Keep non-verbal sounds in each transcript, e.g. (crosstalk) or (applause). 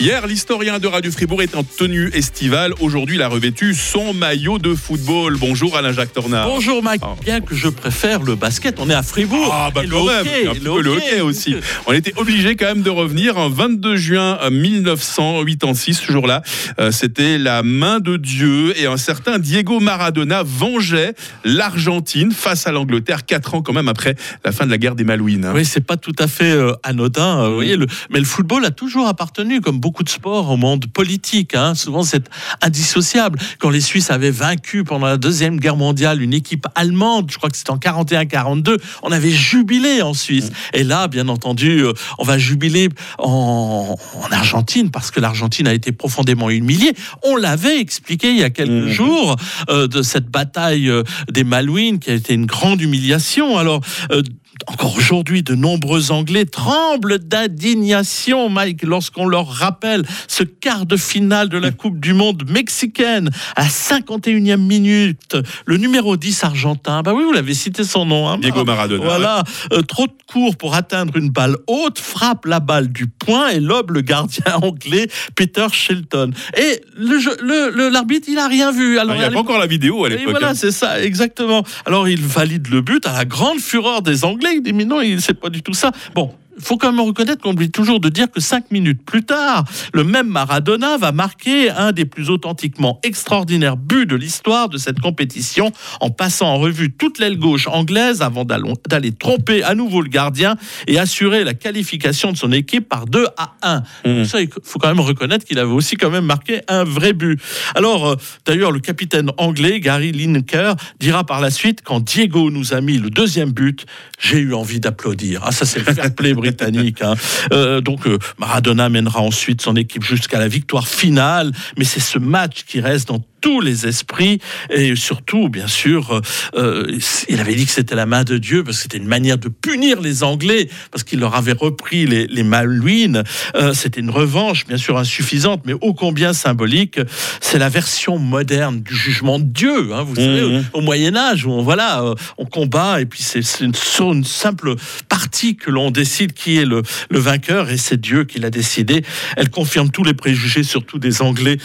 Hier, l'historien de Radio Fribourg est en tenue estivale. Aujourd'hui, il a revêtu son maillot de football. Bonjour Alain-Jacques Tornard. Bonjour Mike, Ah. bien que je préfère le basket, on est à Fribourg. Ah bah Et quand même, hockey, un peu le hockey aussi. On était obligé quand même de revenir un 22 juin 1986, ce jour-là. Euh, C'était la main de Dieu et un certain Diego Maradona vengeait l'Argentine face à l'Angleterre, quatre ans quand même après la fin de la guerre des Malouines. Oui, c'est pas tout à fait euh, anodin, euh, vous voyez, le- mais le football a toujours appartenu, comme beaucoup de sports, au monde politique. hein. Souvent, c'est indissociable. Quand les Suisses avaient vaincu pendant la Deuxième Guerre mondiale une équipe allemande, je crois que c'était en 41-42, on avait jubilé en Suisse. Et là, bien entendu, euh, on va jubiler en, en Argentine, parce que l'Argentine a été profondément humiliée. On l'avait expliqué il y a quelques Mhm. jours euh, de cette bataille euh, des Malouines, qui a été une grande humiliation. Alors, euh, encore aujourd'hui, de nombreux Anglais tremblent d'indignation, Mike, lorsqu'on leur rappelle ce quart de finale de la Coupe du Monde mexicaine à 51e minute. Le numéro 10 argentin, bah oui, vous l'avez cité son nom. hein, Diego Maradona. Voilà, euh, trop de court pour atteindre une balle haute, frappe la balle du et lobe le gardien (laughs) anglais Peter Shelton. Et le jeu- le- le- l'arbitre, il a rien vu. Ah, Alors, Il n'y a pas encore la vidéo à l'époque. voilà, hein. c'est ça, exactement. Alors il valide le but à la grande fureur des Anglais. Il dit mais non, il- c'est pas du tout ça. Bon. Il faut quand même reconnaître qu'on oublie toujours de dire que cinq minutes plus tard, le même Maradona va marquer un des plus authentiquement extraordinaires buts de l'histoire de cette compétition en passant en revue toute l'aile gauche anglaise avant d'aller tromper à nouveau le gardien et assurer la qualification de son équipe par 2 à 1. Mhm. Ça, il faut quand même reconnaître qu'il avait aussi quand même marqué un vrai but. Alors, euh, d'ailleurs, le capitaine anglais, Gary Lineker, dira par la suite, quand Diego nous a mis le deuxième but, j'ai eu envie d'applaudir. Ah, ça, c'est le fair play (laughs) hein. Euh, donc, euh, Maradona mènera ensuite son équipe jusqu'à la victoire finale, mais c'est ce match qui reste dans tous les esprits et surtout, bien sûr, euh, euh, il avait dit que c'était la main de Dieu parce que c'était une manière de punir les Anglais parce qu'il leur avait repris les, les Malouines. Euh, c'était une revanche, bien sûr insuffisante, mais ô combien symbolique. C'est la version moderne du jugement de Dieu. hein, vous savez, Mhm. au, au Moyen Âge où on voilà, euh, on combat et puis c'est une, une simple partie que l'on décide qui est le, le vainqueur et c'est Dieu qui l'a décidé. Elle confirme tous les préjugés, surtout des Anglais,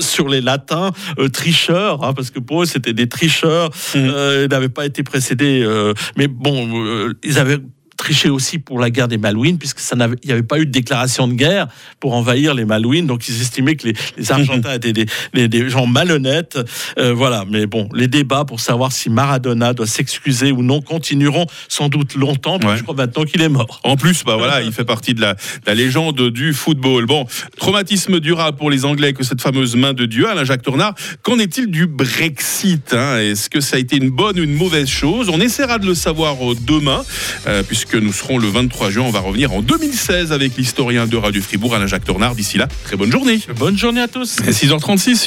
sur les Latins euh, tricheurs, hein, parce que pour eux c'était des tricheurs, euh, ils n'avaient pas été précédés, euh, mais bon, euh, ils avaient triché aussi pour la guerre des Malouines, puisque ça n'avait, il n'y avait pas eu de déclaration de guerre pour envahir les Malouines, donc ils estimaient que les, les Argentins (laughs) étaient des, des- des gens malhonnêtes. Euh, voilà, mais bon, les débats pour savoir si Maradona doit s'excuser ou non continueront sans doute longtemps, parce que Ouais. je crois maintenant qu'il est mort. En plus, bah voilà, (laughs) il fait partie de la, de la légende du football. Bon, traumatisme durable pour les Anglais que cette fameuse main de Dieu, Alain Jacques Tournard. Qu'en est-il du Brexit hein? Est-ce que ça a été une bonne ou une mauvaise chose? On essaiera de le savoir euh, demain, euh, puisque nous serons le 23 juin. On va revenir en 2016 avec l'historien de Radio Fribourg, Alain Jacques Tournard. D'ici là, très bonne journée. Bonne journée à tous. (laughs) 6h36 sur